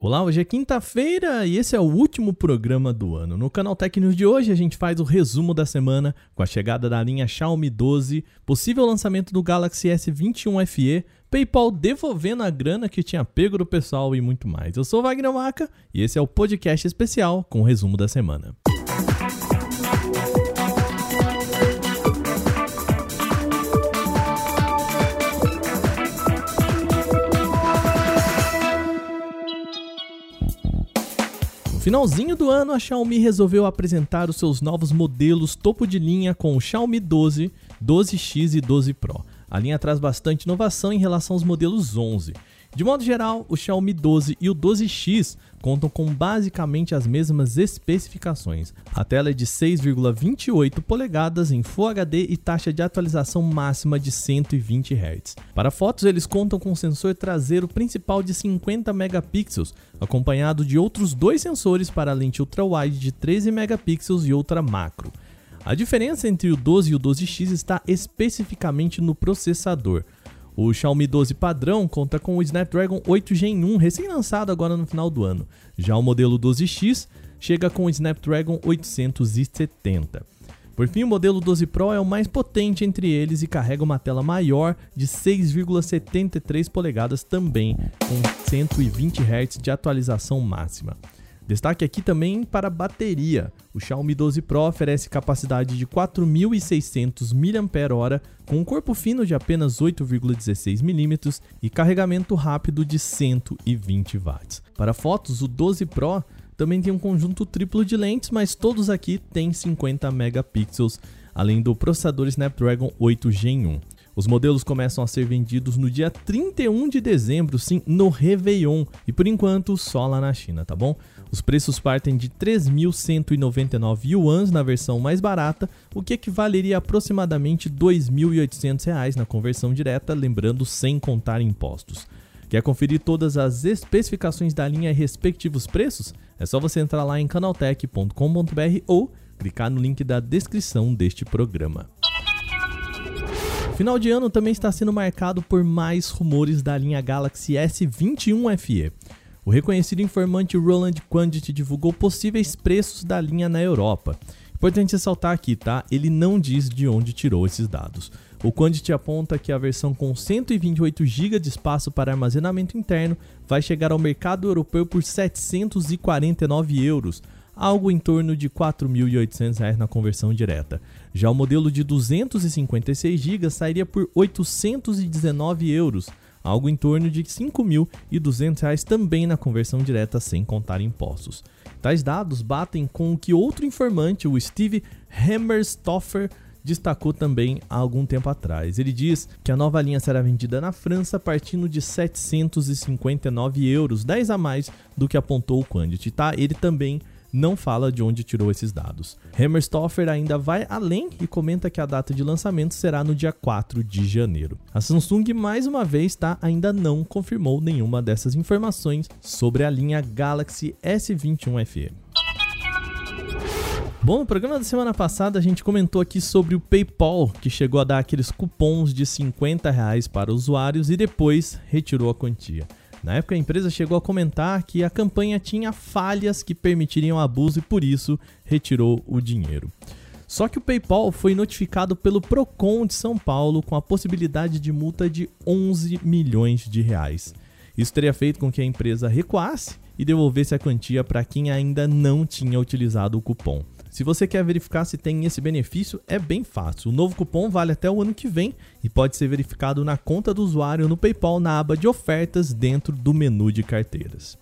Olá, hoje é quinta-feira e esse é o último programa do ano. No Canal Tech de hoje a gente faz o resumo da semana com a chegada da linha Xiaomi 12, possível lançamento do Galaxy S21 FE, PayPal devolvendo a grana que tinha pego do pessoal e muito mais. Eu sou Wagner Maca e esse é o podcast especial com o resumo da semana. Finalzinho do ano, a Xiaomi resolveu apresentar os seus novos modelos topo de linha com o Xiaomi 12, 12X e 12 Pro. A linha traz bastante inovação em relação aos modelos 11. De modo geral, o Xiaomi 12 e o 12X contam com basicamente as mesmas especificações. A tela é de 6,28 polegadas em Full HD e taxa de atualização máxima de 120 Hz. Para fotos, eles contam com sensor traseiro principal de 50 megapixels, acompanhado de outros dois sensores para lente ultra-wide de 13 megapixels e outra macro. A diferença entre o 12 e o 12X está especificamente no processador. O Xiaomi 12 padrão conta com o Snapdragon 8 Gen 1 recém-lançado agora no final do ano. Já o modelo 12X chega com o Snapdragon 870. Por fim, o modelo 12 Pro é o mais potente entre eles e carrega uma tela maior de 6,73 polegadas também, com 120 Hz de atualização máxima. Destaque aqui também para bateria. O Xiaomi 12 Pro oferece capacidade de 4.600 mAh com um corpo fino de apenas 8,16 mm e carregamento rápido de 120 watts. Para fotos, o 12 Pro também tem um conjunto triplo de lentes, mas todos aqui têm 50 megapixels, além do processador Snapdragon 8 Gen 1. Os modelos começam a ser vendidos no dia 31 de dezembro, sim, no Réveillon, e por enquanto só lá na China, tá bom? Os preços partem de 3.199 yuans na versão mais barata, o que equivaleria a aproximadamente R$ 2.800 na conversão direta, lembrando sem contar impostos. Quer conferir todas as especificações da linha e respectivos preços? É só você entrar lá em canaltech.com.br ou clicar no link da descrição deste programa. Final de ano também está sendo marcado por mais rumores da linha Galaxy S21 FE. O reconhecido informante Roland Quantity divulgou possíveis preços da linha na Europa. Importante ressaltar aqui, tá? Ele não diz de onde tirou esses dados. O Quantity aponta que a versão com 128 GB de espaço para armazenamento interno vai chegar ao mercado europeu por 749 euros, algo em torno de R$ 4.800 na conversão direta. Já o modelo de 256 GB sairia por 819 euros, algo em torno de R$ 5.200 também na conversão direta sem contar impostos. Tais dados batem com o que outro informante, o Steve Hammerstoffer, destacou também há algum tempo atrás. Ele diz que a nova linha será vendida na França partindo de 759 euros, 10 a mais do que apontou o Quantity, tá? Ele também não fala de onde tirou esses dados. Hammerstoffer ainda vai além e comenta que a data de lançamento será no dia 4 de janeiro. A Samsung, mais uma vez, tá, ainda não confirmou nenhuma dessas informações sobre a linha Galaxy S21 FE. Bom, no programa da semana passada a gente comentou aqui sobre o PayPal, que chegou a dar aqueles cupons de 50 reais para usuários e depois retirou a quantia. Na época, a empresa chegou a comentar que a campanha tinha falhas que permitiriam abuso e por isso retirou o dinheiro. Só que o PayPal foi notificado pelo Procon de São Paulo com a possibilidade de multa de 11 milhões de reais. Isso teria feito com que a empresa recuasse e devolvesse a quantia para quem ainda não tinha utilizado o cupom. Se você quer verificar se tem esse benefício, é bem fácil. O novo cupom vale até o ano que vem e pode ser verificado na conta do usuário no PayPal na aba de ofertas dentro do menu de carteiras.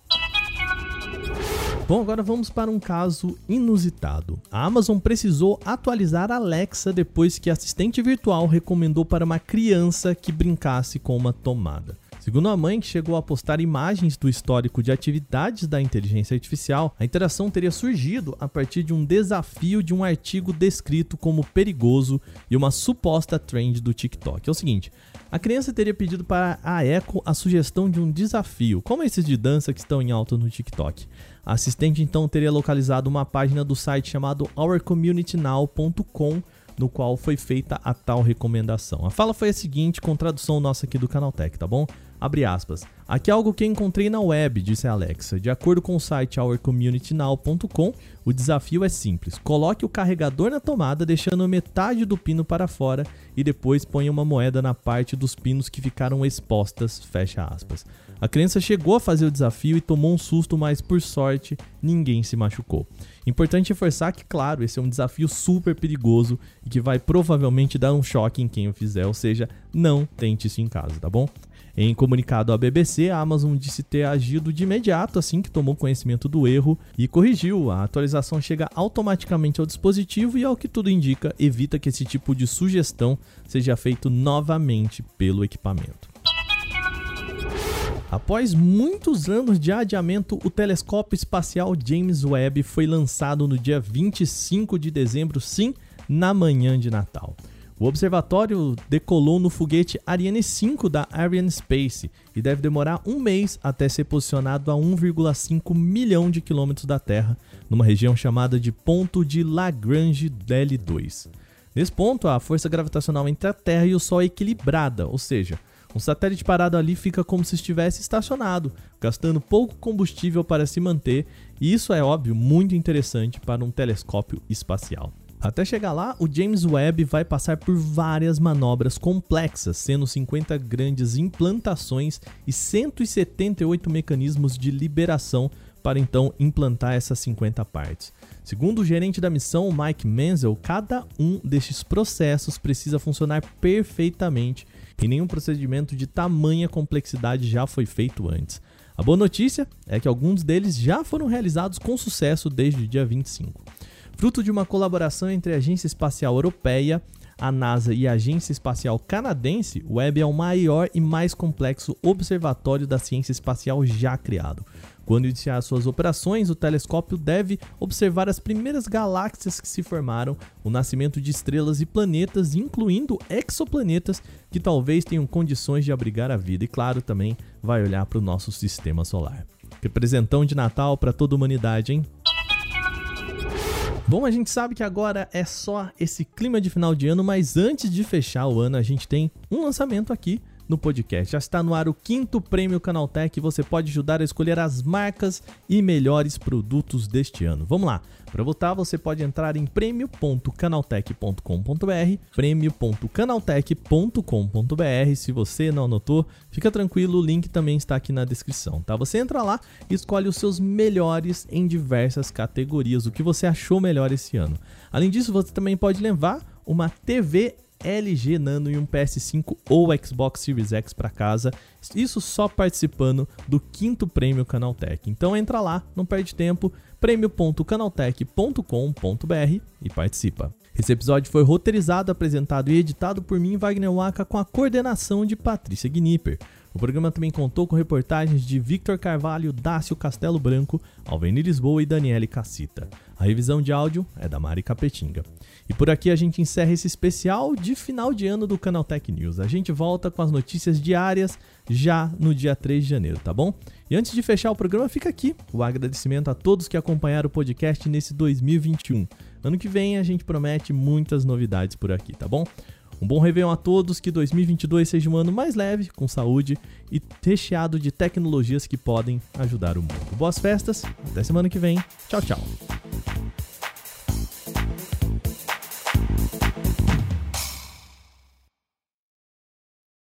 Bom, agora vamos para um caso inusitado. A Amazon precisou atualizar a Alexa depois que a assistente virtual recomendou para uma criança que brincasse com uma tomada. Segundo a mãe, que chegou a postar imagens do histórico de atividades da inteligência artificial, a interação teria surgido a partir de um desafio de um artigo descrito como perigoso e uma suposta trend do TikTok. É o seguinte: a criança teria pedido para a Echo a sugestão de um desafio, como esses de dança que estão em alta no TikTok. A assistente então teria localizado uma página do site chamado ourcommunitynow.com no qual foi feita a tal recomendação. A fala foi a seguinte, com tradução nossa aqui do Canaltech, tá bom? Abre aspas. Aqui é algo que encontrei na web, disse a Alexa. De acordo com o site ourcommunitynow.com, o desafio é simples. Coloque o carregador na tomada, deixando metade do pino para fora e depois ponha uma moeda na parte dos pinos que ficaram expostas, fecha aspas. A criança chegou a fazer o desafio e tomou um susto, mas por sorte, ninguém se machucou. Importante reforçar que, claro, esse é um desafio super perigoso e que vai provavelmente dar um choque em quem o fizer, ou seja, não tente isso em casa, tá bom? Em comunicado à BBC, a Amazon disse ter agido de imediato assim que tomou conhecimento do erro e corrigiu. A atualização chega automaticamente ao dispositivo e, ao que tudo indica, evita que esse tipo de sugestão seja feito novamente pelo equipamento. Após muitos anos de adiamento, o telescópio espacial James Webb foi lançado no dia 25 de dezembro, sim, na manhã de Natal. O observatório decolou no foguete Ariane 5 da Arianespace e deve demorar um mês até ser posicionado a 1,5 milhão de quilômetros da Terra, numa região chamada de Ponto de Lagrange L2. Nesse ponto, a força gravitacional entre a Terra e o Sol é equilibrada, ou seja, um satélite parado ali fica como se estivesse estacionado, gastando pouco combustível para se manter, e isso é óbvio muito interessante para um telescópio espacial. Até chegar lá, o James Webb vai passar por várias manobras complexas, sendo 50 grandes implantações e 178 mecanismos de liberação para então implantar essas 50 partes. Segundo o gerente da missão, Mike Menzel, cada um destes processos precisa funcionar perfeitamente e nenhum procedimento de tamanha complexidade já foi feito antes. A boa notícia é que alguns deles já foram realizados com sucesso desde o dia 25. Fruto de uma colaboração entre a Agência Espacial Europeia, a NASA e a Agência Espacial Canadense, o Webb é o maior e mais complexo observatório da ciência espacial já criado. Quando iniciar suas operações, o telescópio deve observar as primeiras galáxias que se formaram, o nascimento de estrelas e planetas, incluindo exoplanetas que talvez tenham condições de abrigar a vida, e claro, também vai olhar para o nosso sistema solar. Que presentão de Natal para toda a humanidade, hein? Bom, a gente sabe que agora é só esse clima de final de ano, mas antes de fechar o ano, a gente tem um lançamento aqui no podcast. Já está no ar o quinto prêmio Canaltech e você pode ajudar a escolher as marcas e melhores produtos deste ano. Vamos lá! Para votar, você pode entrar em prêmio.canaltech.com.br, prêmio.canaltech.com.br. Se você não anotou, fica tranquilo, o link também está aqui na descrição, tá? Você entra lá e escolhe os seus melhores em diversas categorias, o que você achou melhor esse ano. Além disso, você também pode levar uma TV LG Nano e um PS5 ou Xbox Series X para casa. Isso só participando do quinto prêmio Canaltech. Então entra lá, não perde tempo, prêmio.canaltech.com.br e participa. Esse episódio foi roteirizado, apresentado e editado por mim, Wagner Waka, com a coordenação de Patrícia Gnipper. O programa também contou com reportagens de Victor Carvalho, Dácio Castelo Branco, Alveni Lisboa e Daniele Cassita. A revisão de áudio é da Mari Capetinga. E por aqui a gente encerra esse especial de final de ano do Canal Tech News. A gente volta com as notícias diárias já no dia 3 de janeiro, tá bom? E antes de fechar o programa, fica aqui o agradecimento a todos que acompanharam o podcast nesse 2021. Ano que vem a gente promete muitas novidades por aqui, tá bom? Um bom Réveillon a todos, que 2022 seja um ano mais leve, com saúde e recheado de tecnologias que podem ajudar o mundo. Boas festas, até semana que vem. Tchau, tchau.